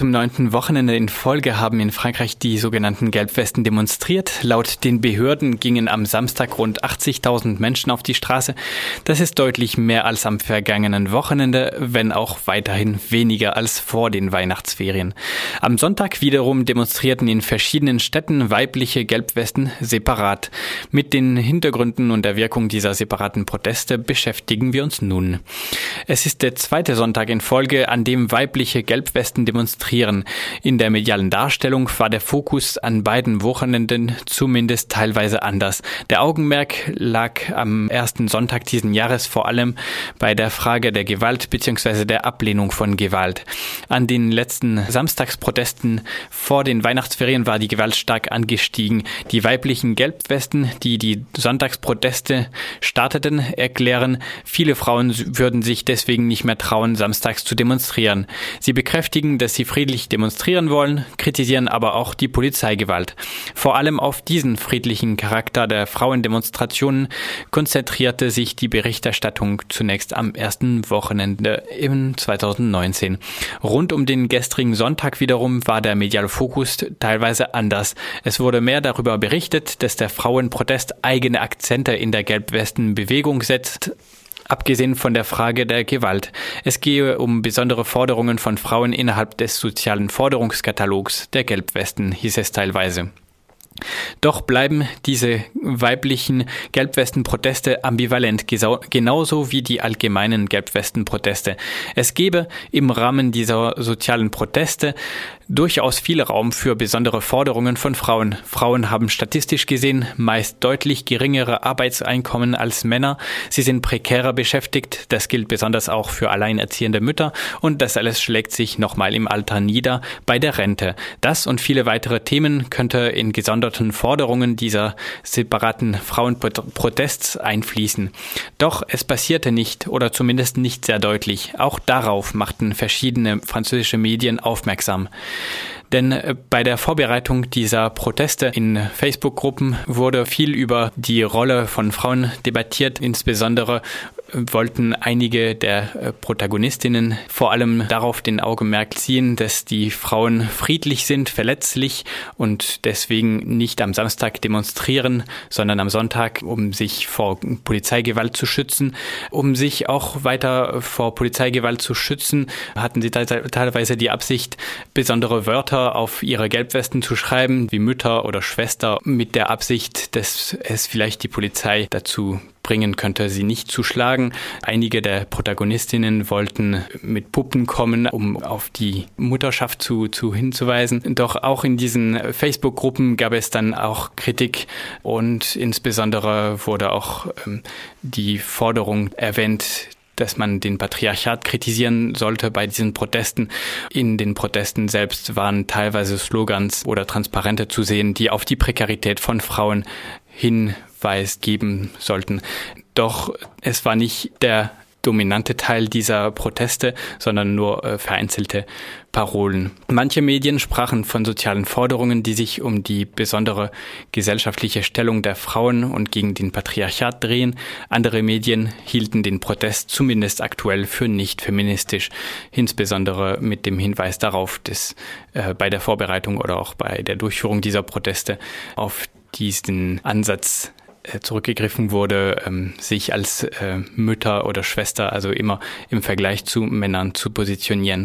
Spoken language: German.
zum neunten Wochenende in Folge haben in Frankreich die sogenannten Gelbwesten demonstriert. Laut den Behörden gingen am Samstag rund 80.000 Menschen auf die Straße. Das ist deutlich mehr als am vergangenen Wochenende, wenn auch weiterhin weniger als vor den Weihnachtsferien. Am Sonntag wiederum demonstrierten in verschiedenen Städten weibliche Gelbwesten separat. Mit den Hintergründen und der Wirkung dieser separaten Proteste beschäftigen wir uns nun. Es ist der zweite Sonntag in Folge, an dem weibliche Gelbwesten demonstrieren. In der medialen Darstellung war der Fokus an beiden Wochenenden zumindest teilweise anders. Der Augenmerk lag am ersten Sonntag diesen Jahres vor allem bei der Frage der Gewalt bzw. der Ablehnung von Gewalt. An den letzten Samstagsprotesten vor den Weihnachtsferien war die Gewalt stark angestiegen. Die weiblichen Gelbwesten, die die Sonntagsproteste starteten, erklären, viele Frauen würden sich deswegen nicht mehr trauen, samstags zu demonstrieren. Sie bekräftigen, dass sie friedlich demonstrieren wollen, kritisieren aber auch die Polizeigewalt. Vor allem auf diesen friedlichen Charakter der Frauendemonstrationen konzentrierte sich die Berichterstattung zunächst am ersten Wochenende im 2019. Rund um den gestrigen Sonntag wiederum war der mediale Fokus teilweise anders. Es wurde mehr darüber berichtet, dass der Frauenprotest eigene Akzente in der Gelbwesten-Bewegung setzt, abgesehen von der Frage der Gewalt. Es gehe um besondere Forderungen von Frauen innerhalb des sozialen Forderungskatalogs der Gelbwesten, hieß es teilweise. Doch bleiben diese weiblichen Gelbwestenproteste ambivalent, genauso wie die allgemeinen Gelbwestenproteste. Es gebe im Rahmen dieser sozialen Proteste durchaus viel Raum für besondere Forderungen von Frauen. Frauen haben statistisch gesehen meist deutlich geringere Arbeitseinkommen als Männer. Sie sind prekärer beschäftigt. Das gilt besonders auch für alleinerziehende Mütter. Und das alles schlägt sich nochmal im Alter nieder bei der Rente. Das und viele weitere Themen könnte in gesonderten Forderungen dieser separaten Frauenprotests einfließen. Doch es passierte nicht oder zumindest nicht sehr deutlich. Auch darauf machten verschiedene französische Medien aufmerksam. Denn äh, bei der Vorbereitung dieser Proteste in Facebook-Gruppen wurde viel über die Rolle von Frauen debattiert, insbesondere wollten einige der äh, Protagonistinnen vor allem darauf den Augenmerk ziehen, dass die Frauen friedlich sind, verletzlich und deswegen nicht am Samstag demonstrieren, sondern am Sonntag, um sich vor Polizeigewalt zu schützen. Um sich auch weiter vor Polizeigewalt zu schützen, hatten sie teilweise die Absicht, besondere Wörter auf ihre Gelbwesten zu schreiben, wie Mütter oder Schwester, mit der Absicht, dass es vielleicht die Polizei dazu bringen könnte, sie nicht zu schlagen. Einige der Protagonistinnen wollten mit Puppen kommen, um auf die Mutterschaft zu, zu hinzuweisen. Doch auch in diesen Facebook-Gruppen gab es dann auch Kritik und insbesondere wurde auch ähm, die Forderung erwähnt, dass man den Patriarchat kritisieren sollte bei diesen Protesten. In den Protesten selbst waren teilweise Slogans oder Transparente zu sehen, die auf die Prekarität von Frauen Hinweis geben sollten. Doch es war nicht der dominante Teil dieser Proteste, sondern nur äh, vereinzelte Parolen. Manche Medien sprachen von sozialen Forderungen, die sich um die besondere gesellschaftliche Stellung der Frauen und gegen den Patriarchat drehen. Andere Medien hielten den Protest zumindest aktuell für nicht feministisch, insbesondere mit dem Hinweis darauf, dass äh, bei der Vorbereitung oder auch bei der Durchführung dieser Proteste auf diesen Ansatz äh, zurückgegriffen wurde, ähm, sich als äh, Mütter oder Schwester, also immer im Vergleich zu Männern zu positionieren.